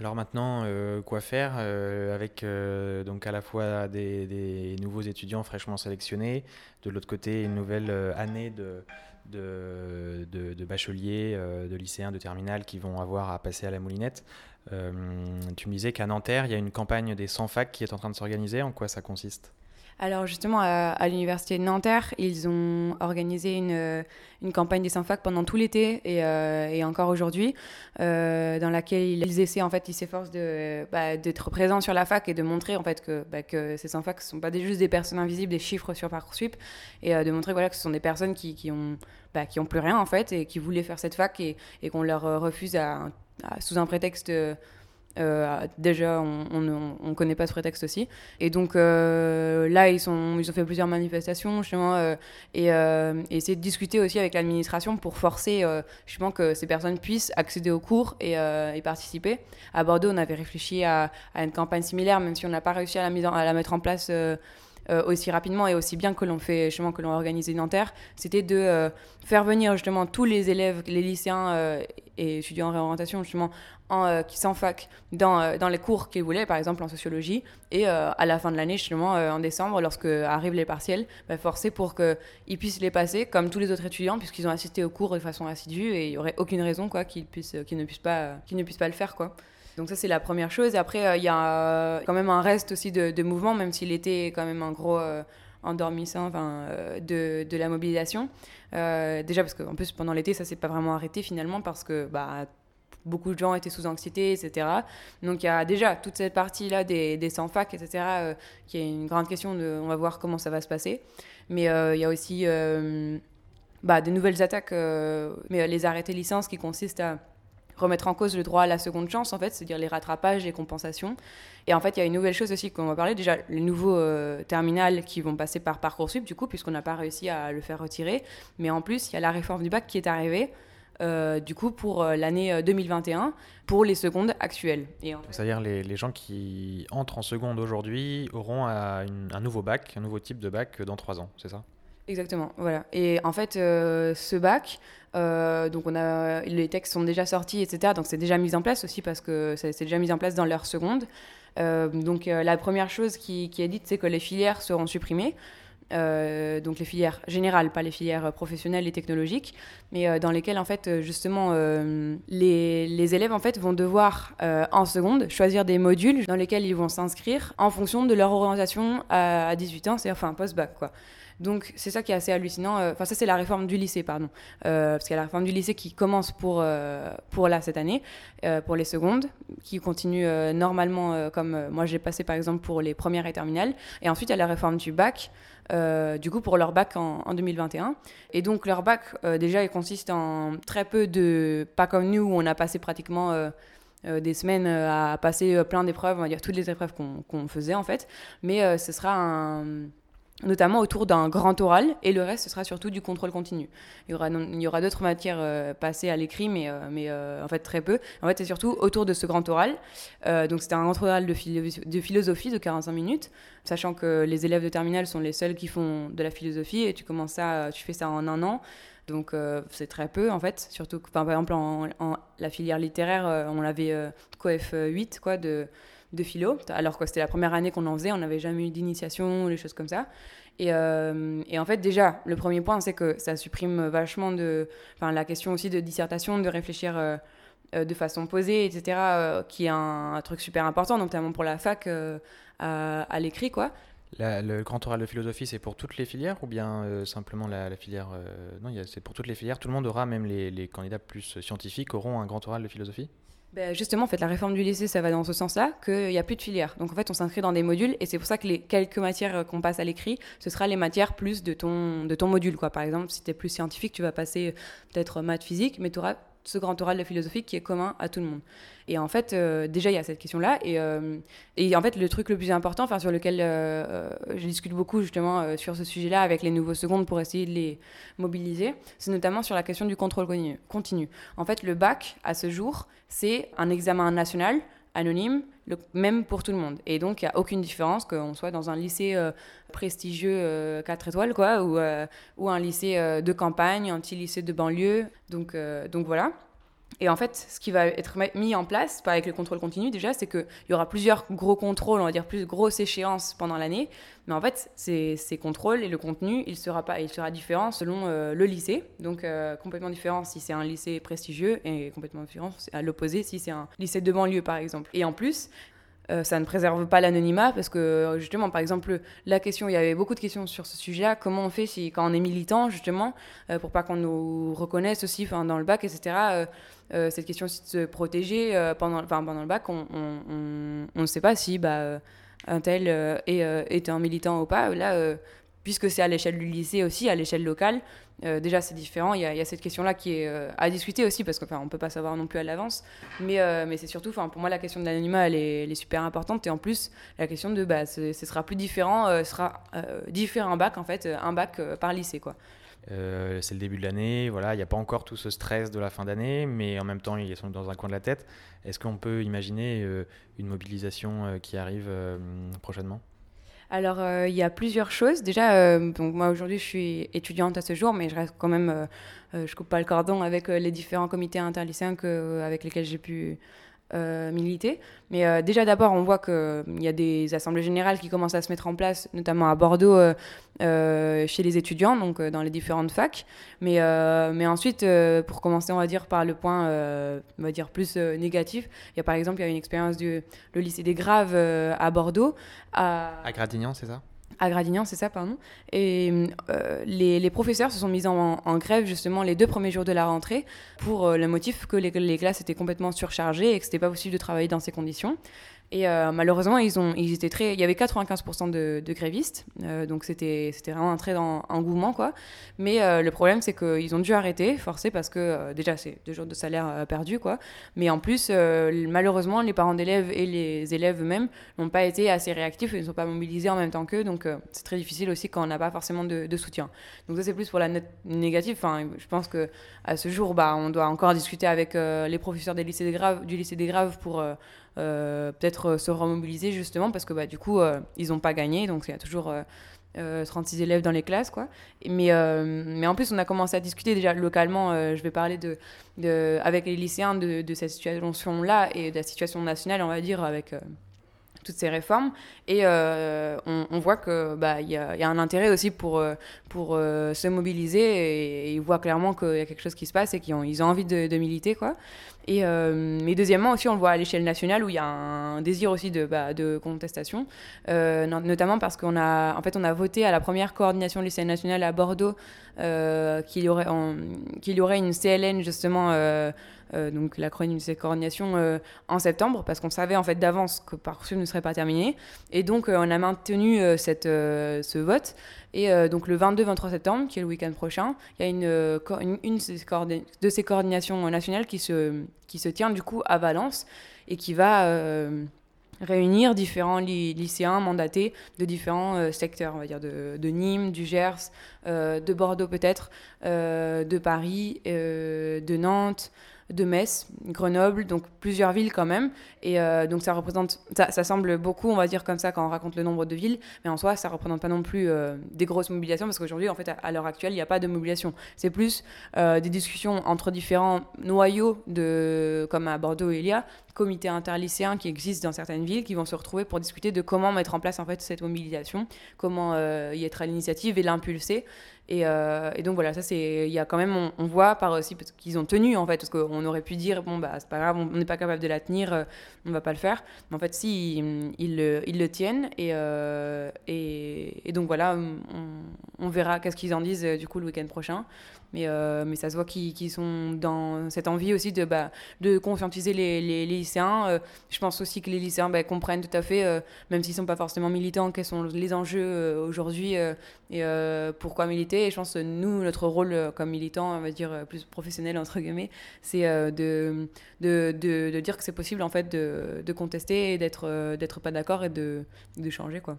Alors maintenant, euh, quoi faire euh, avec euh, donc à la fois des, nouveaux étudiants fraîchement sélectionnés, de l'autre côté une nouvelle année de, de, de, de bacheliers, de lycéens, de terminales qui vont avoir à passer à la moulinette. tu me disais qu'à Nanterre, il y a une campagne des 100 facs qui est en train de s'organiser. En quoi ça consiste? Alors justement, à, l'université de Nanterre, ils ont organisé une, euh, campagne des 100 facs pendant tout l'été et, euh, encore aujourd'hui, euh, dans laquelle ils essaient, en fait, ils s'efforcent de, bah, d'être présents sur la fac et de montrer en fait que, bah, que ces 100 facs ne sont pas juste des personnes invisibles, des chiffres sur Parcoursup, et de montrer voilà, que ce sont des personnes qui, bah, qui ont plus rien en fait et qui voulaient faire cette fac et, et qu'on leur refuse sous un prétexte euh, déjà, on ne connaît pas ce prétexte aussi. Et donc euh, là, ils, ont fait plusieurs manifestations justement, euh, et, et, essayer de discuter aussi avec l'administration pour forcer justement que ces personnes puissent accéder aux cours et, et participer. À Bordeaux, on avait réfléchi à, une campagne similaire, même si on n'a pas réussi à la, mise à la mettre en place. aussi rapidement et aussi bien que l'on fait justement que l'on a organisé Nanterre, c'était de faire venir justement tous les élèves, les lycéens et étudiants en réorientation justement euh, qui s'en fac dans, euh, dans les cours qu'ils voulaient, par exemple en sociologie, et euh, à la fin de l'année, justement en décembre, lorsque arrivent les partiels, bah, forcer pour qu'ils puissent les passer comme tous les autres étudiants, puisqu'ils ont assisté aux cours de façon assidue, et il n'y aurait aucune raison quoi, qu'ils, puissent, qu'ils, ne puissent pas, qu'ils ne puissent pas le faire. Quoi. Donc ça, c'est la première chose. Après, il y a quand même un reste aussi de mouvement, même s'il était quand même un gros endormissant enfin, de, de, la mobilisation. déjà parce qu'en plus pendant l'été ça s'est pas vraiment arrêté finalement parce que bah, beaucoup de gens étaient sous anxiété, etc. Donc il y a déjà toute cette partie-là des, des sans fac, etc., euh, qui est une grande question de, on va voir comment ça va se passer. Mais euh, il y a aussi euh, bah, de nouvelles attaques, mais les arrêtés licences qui consistent à remettre en cause le droit à la seconde chance, en fait, c'est-à-dire les rattrapages, les compensations. Et en fait, il y a une nouvelle chose aussi qu'on va parler, déjà les nouveaux terminales qui vont passer par Parcoursup, du coup, puisqu'on n'a pas réussi à le faire retirer. Mais en plus, il y a la réforme du bac qui est arrivée. Euh, du coup, pour euh, l'année 2021, euh, pour les secondes actuelles. C'est-à-dire les, les, gens qui entrent en seconde aujourd'hui auront un nouveau bac, un nouveau type de bac dans trois ans, c'est ça? Exactement, voilà. Et en fait, ce bac, donc on a, les textes sont déjà sortis, etc. Donc c'est déjà mis en place aussi parce que c'est déjà mis en place dans leur seconde. donc la première chose qui est dite, c'est que les filières seront supprimées. Euh, donc les filières générales, pas les filières professionnelles et technologiques, mais euh, dans lesquelles en fait justement euh, les, les, élèves en fait vont devoir en seconde choisir des modules dans lesquels ils vont s'inscrire en fonction de leur orientation à, à 18 ans, c'est enfin post-bac quoi. Donc c'est ça qui est assez hallucinant. Enfin ça c'est la réforme du lycée pardon, parce qu'il y a la réforme du lycée qui commence pour pour là cette année pour les secondes, qui continue normalement comme moi j'ai passé par exemple pour les premières et terminales, et ensuite il y a la réforme du bac. Euh, du coup, pour leur bac en, 2021. Et donc, leur bac, euh, déjà, il consiste en très peu de. Pas comme nous, où on a passé pratiquement. Euh, des semaines à passer plein d'épreuves, on va dire toutes les épreuves qu'on faisait en fait, mais ce sera un, notamment autour d'un grand oral, et le reste, ce sera surtout du contrôle continu. Il y aura, aura d'autres matières euh, passées à l'écrit, mais, euh, mais euh, en fait très peu. En fait, c'est surtout autour de ce grand oral. donc, c'était un grand oral de, philosophie de 45 minutes, sachant que les élèves de terminale sont les seuls qui font de la philosophie, et tu commences ça, tu fais ça en un an. Donc, c'est très peu, en fait. Surtout, par exemple, en, la filière littéraire, on avait coef 8, quoi, de de philo, alors que c'était la première année qu'on en faisait, on n'avait jamais eu d'initiation, des choses comme ça. Et, euh, et, en fait, déjà, le premier point, c'est que ça supprime vachement de, la question aussi de dissertation, de réfléchir euh, euh, de façon posée, etc., qui est un, truc super important, notamment pour la fac à, l'écrit, quoi. le grand oral de philosophie, c'est pour toutes les filières ou bien simplement la, filière Non, c'est pour toutes les filières. Tout le monde aura, même les, les candidats plus scientifiques, auront un grand oral de philosophie? Ben justement, en fait, la réforme du lycée, ça va dans ce sens-là, qu'il n'y a plus de filière. Donc, en fait, on s'inscrit dans des modules, et c'est pour ça que les quelques matières euh, qu'on passe à l'écrit, ce sera les matières plus de ton, de ton module. Quoi. Par exemple, si tu es plus scientifique, tu vas passer euh, peut-être maths, physique, mais tu auras ce grand oral de philosophie qui est commun à tout le monde. Et en fait, euh, déjà, il y a cette question-là. Et, et, en fait, le truc le plus important, sur lequel je discute beaucoup justement sur ce sujet-là avec les nouveaux secondes pour essayer de les mobiliser, c'est notamment sur la question du contrôle continu. En fait, le bac, à ce jour, c'est un examen national anonyme, le même pour tout le monde. Et donc, il n'y a aucune différence qu'on soit dans un lycée euh, prestigieux 4 euh, étoiles, quoi, ou, euh, ou un lycée de campagne, un petit lycée de banlieue. Donc, donc voilà. Et en fait, ce qui va être mis en place, avec le contrôle continu déjà, c'est qu'il y aura plusieurs gros contrôles, on va dire plus grosses échéances pendant l'année. Mais en fait, ces, ces, contrôles et le contenu, il sera, pas, il sera différent selon euh, le lycée. Donc euh, complètement différent si c'est un lycée prestigieux et complètement différent à l'opposé si c'est un lycée de banlieue par exemple. Et en plus, euh, ça ne préserve pas l'anonymat parce que justement, par exemple, la question, il y avait beaucoup de questions sur ce sujet-là. Comment on fait si, quand on est militant, justement, euh, pour pas qu'on nous reconnaisse aussi dans le bac, etc. Euh, cette question de se protéger pendant, pendant le bac, on, ne sait pas si bah, un tel est, est, un militant ou pas. Là, puisque c'est à l'échelle du lycée aussi, à l'échelle locale, euh, déjà c'est différent. Il y, a cette question-là qui est euh, à discuter aussi, parce qu'on ne peut pas savoir non plus à l'avance. Mais, euh, c'est surtout, pour moi, la question de l'anonymat, elle, est, super importante. Et en plus, la question de, bah, ce, sera plus différent, sera différent bac, en fait, un bac par lycée, quoi. c'est le début de l'année, voilà, il n'y a pas encore tout ce stress de la fin d'année, mais en même temps, ils sont dans un coin de la tête. Est-ce qu'on peut imaginer une mobilisation qui arrive prochainement? Alors, euh, il y a plusieurs choses. Déjà, euh, moi aujourd'hui, je suis étudiante à ce jour, mais je reste quand même, euh, je coupe pas le cordon avec les différents comités interlycéens avec lesquels j'ai pu euh, militer. Mais euh, déjà, d'abord, on voit qu'il y a des assemblées générales qui commencent à se mettre en place, notamment à Bordeaux, euh, chez les étudiants, donc dans les différentes facs. Mais, mais ensuite, pour commencer, on va dire par le point, on va dire plus négatif, il y a par exemple, il y a une expérience du le lycée des Graves à Bordeaux. À, à Gradignan, c'est ça? À Gradignan, c'est ça, pardon. Et euh, les, professeurs se sont mis en, grève justement les deux premiers jours de la rentrée pour euh, le motif que les, les, classes étaient complètement surchargées et que c'était pas possible de travailler dans ces conditions. Et euh, malheureusement, ils, étaient très, il y avait 95% de, grévistes, euh, donc c'était vraiment un très engouement. Quoi. Mais euh, le problème, c'est qu'ils ont dû arrêter, forcé, parce que déjà, c'est deux jours de salaire perdus. Quoi. Mais en plus, malheureusement, les parents d'élèves et les élèves eux-mêmes n'ont pas été assez réactifs, ils ne sont pas mobilisés en même temps qu'eux, donc c'est très difficile aussi quand on n'a pas forcément de, soutien. Donc ça, c'est plus pour la note négative. Enfin, je pense qu'à ce jour, bah, on doit encore discuter avec les professeurs du lycée des Graves pour peut-être euh, se remobiliser justement parce que bah, du coup, euh, ils n'ont pas gagné, donc il y a toujours 36 élèves dans les classes. Quoi. Mais, mais en plus, on a commencé à discuter déjà localement, je vais parler de, de, avec les lycéens de, cette situation-là et de la situation nationale, on va dire, avec toutes ces réformes et on, voit que bah il y, a un intérêt aussi pour pour se mobiliser et, ils voient clairement qu'il y a quelque chose qui se passe et qu'ils ont ils ont envie de, de militer quoi et, euh, mais deuxièmement aussi, on le voit à l'échelle nationale où il y a un désir aussi de, bah, de contestation, euh, notamment parce qu'on a, en fait, on a voté à la première coordination lycéenne nationale à Bordeaux euh, qu'il y, aurait y aurait une CLN justement donc l'acronyme de cette coordination en septembre, parce qu'on savait en fait d'avance que Parcoursup ne serait pas terminé. Et donc on a maintenu cette, ce vote. Et donc le 22-23 septembre, qui est le week-end prochain, il y a une, une, de, ces coordinations nationales qui se, qui se tient du coup à Valence et qui va réunir différents lycéens mandatés de différents secteurs, on va dire de, de Nîmes, du Gers, de Bordeaux peut-être, de Paris, de Nantes, de Metz, Grenoble, donc plusieurs villes quand même. Et euh, donc ça représente, ça, semble beaucoup, on va dire comme ça, quand on raconte le nombre de villes, mais en soi, ça représente pas non plus euh, des grosses mobilisations, parce qu'aujourd'hui, en fait, à, l'heure actuelle, il n'y a pas de mobilisation. C'est plus euh, des discussions entre différents noyaux, de, comme à Bordeaux, il y a comités interlycéens qui existent dans certaines villes, qui vont se retrouver pour discuter de comment mettre en place en fait cette mobilisation, comment y être à l'initiative et l'impulser. Euh, et, donc voilà, ça c'est, il y a quand même, on, voit par aussi parce qu'ils ont tenu en fait, parce qu'on aurait pu dire bon bah c'est pas grave, on n'est pas capable de la tenir, euh, on va pas le faire. Mais en fait si ils, le, tiennent euh, et, et, donc voilà, on, on verra qu'est-ce qu'ils en disent du coup le week-end prochain. Mais, euh, mais ça se voit qu'ils sont dans cette envie aussi de, bah, conscientiser les, lycéens. Euh, je pense aussi que les lycéens bah, comprennent tout à fait, euh, même s'ils ne sont pas forcément militants, quels sont les enjeux aujourd'hui et pourquoi militer. Et je pense que nous, notre rôle comme militants, on va dire plus professionnel, entre guillemets, c'est de, dire que c'est possible en fait de, de contester et d'être d'être pas d'accord et de, de changer. quoi.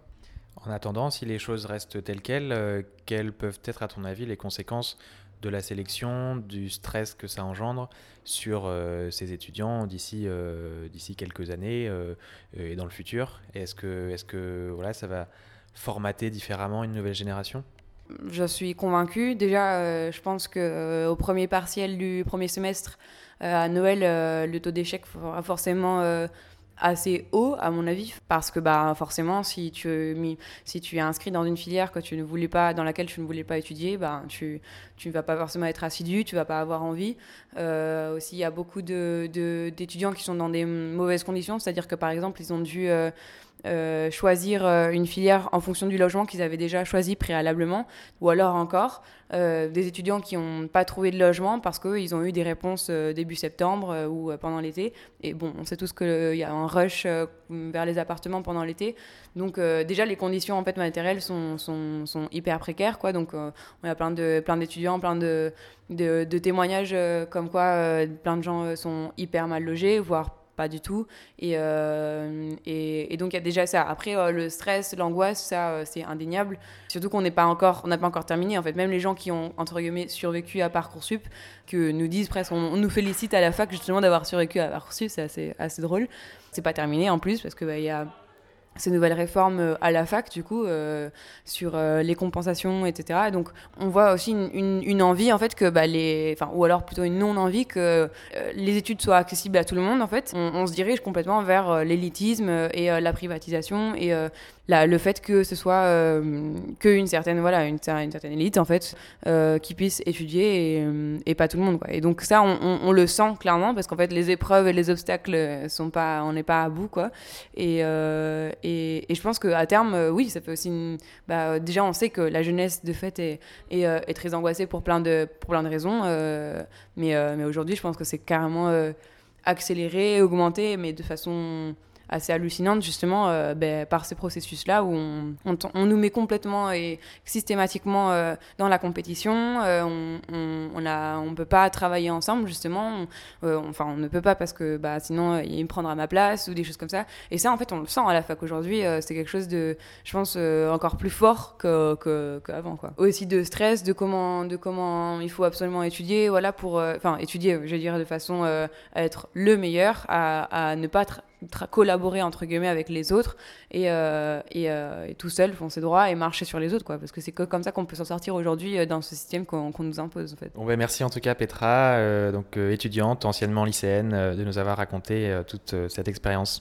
En attendant, si les choses restent telles quelles, quelles peuvent être à ton avis les conséquences de la sélection, du stress que ça engendre sur euh, ces étudiants d'ici euh, quelques années euh, et dans le futur Est-ce que, est que voilà, ça va formater différemment une nouvelle génération? Je suis convaincue. Déjà, je pense que au premier partiel du premier semestre, à Noël, le taux d'échec sera forcément assez haut à mon avis parce que bah forcément si tu es inscrit dans une filière que tu ne voulais pas dans laquelle tu ne voulais pas étudier bah tu tu ne vas pas forcément être assidu tu vas pas avoir envie. Euh, aussi il y a beaucoup de d'étudiants qui sont dans des mauvaises conditions c'est à dire que par exemple ils ont dû euh, euh, choisir euh, une filière en fonction du logement qu'ils avaient déjà choisi préalablement, ou alors encore euh, des étudiants qui n'ont pas trouvé de logement parce qu'ils ont eu des réponses début septembre ou pendant l'été. Et bon, on sait tous qu'il y a un rush vers les appartements pendant l'été. Donc déjà, les conditions en fait, matérielles sont, sont, sont hyper précaires. Quoi. Donc on a plein d'étudiants, plein, plein de, de, de témoignages comme quoi plein de gens sont hyper mal logés, voire pas du tout. Et, euh, et, donc il y a déjà ça. Après, euh, le stress, l'angoisse, ça, euh, c'est indéniable. Surtout qu'on n'est pas encore, on n'a pas encore terminé. En fait, même les gens qui ont entre guillemets survécu à parcoursup, que nous disent presque, on, nous félicite à la fac justement d'avoir survécu à parcoursup, c'est assez, assez drôle. C'est pas terminé en plus parce que bah, y a ces nouvelles réformes euh, à la fac, du coup, euh, sur euh, les compensations, etc. donc, on voit aussi une, envie, en fait, que, bah, les, enfin, ou alors plutôt une non-envie que les études soient accessibles à tout le monde, en fait. On, se dirige complètement vers l'élitisme et la privatisation le fait que ce soit euh, qu'une certaine, voilà, une, certaine élite, en fait, euh, qui puisse étudier et, euh, et, pas tout le monde. Quoi. Et donc ça, on, le sent clairement parce qu'en fait, les épreuves et les obstacles sont pas, on n'est pas à bout, quoi. Et, et, je pense qu'à terme, oui, ça fait aussi bah, déjà, on sait que la jeunesse, de fait, est, est, est très angoissée pour plein de, pour plein de raisons. mais mais aujourd'hui, je pense que c'est carrément accéléré, augmenté, mais de façon assez hallucinante justement euh, ben, par ces processus-là où on, on, nous met complètement et systématiquement euh, dans la compétition. Euh, on on a, on peut pas travailler ensemble justement. enfin, on ne peut pas parce que bah, sinon il me prendra ma place ou des choses comme ça. Et ça, en fait, on le sent à la fac aujourd'hui. c'est quelque chose de, je pense, encore plus fort qu'avant. Que, quoi. Aussi de stress, de comment, de comment il faut absolument étudier, voilà, pour, enfin, étudier, je veux dire, de façon à être le meilleur, à, à ne pas collaborer entre guillemets avec les autres et, euh, euh, et, tout seul foncer droit et marcher sur les autres quoi parce que c'est comme ça qu'on peut s'en sortir aujourd'hui euh, dans ce système qu'on nous impose en fait. Bon, ben merci en tout cas Petra donc étudiante anciennement lycéenne de nous avoir raconté toute cette expérience.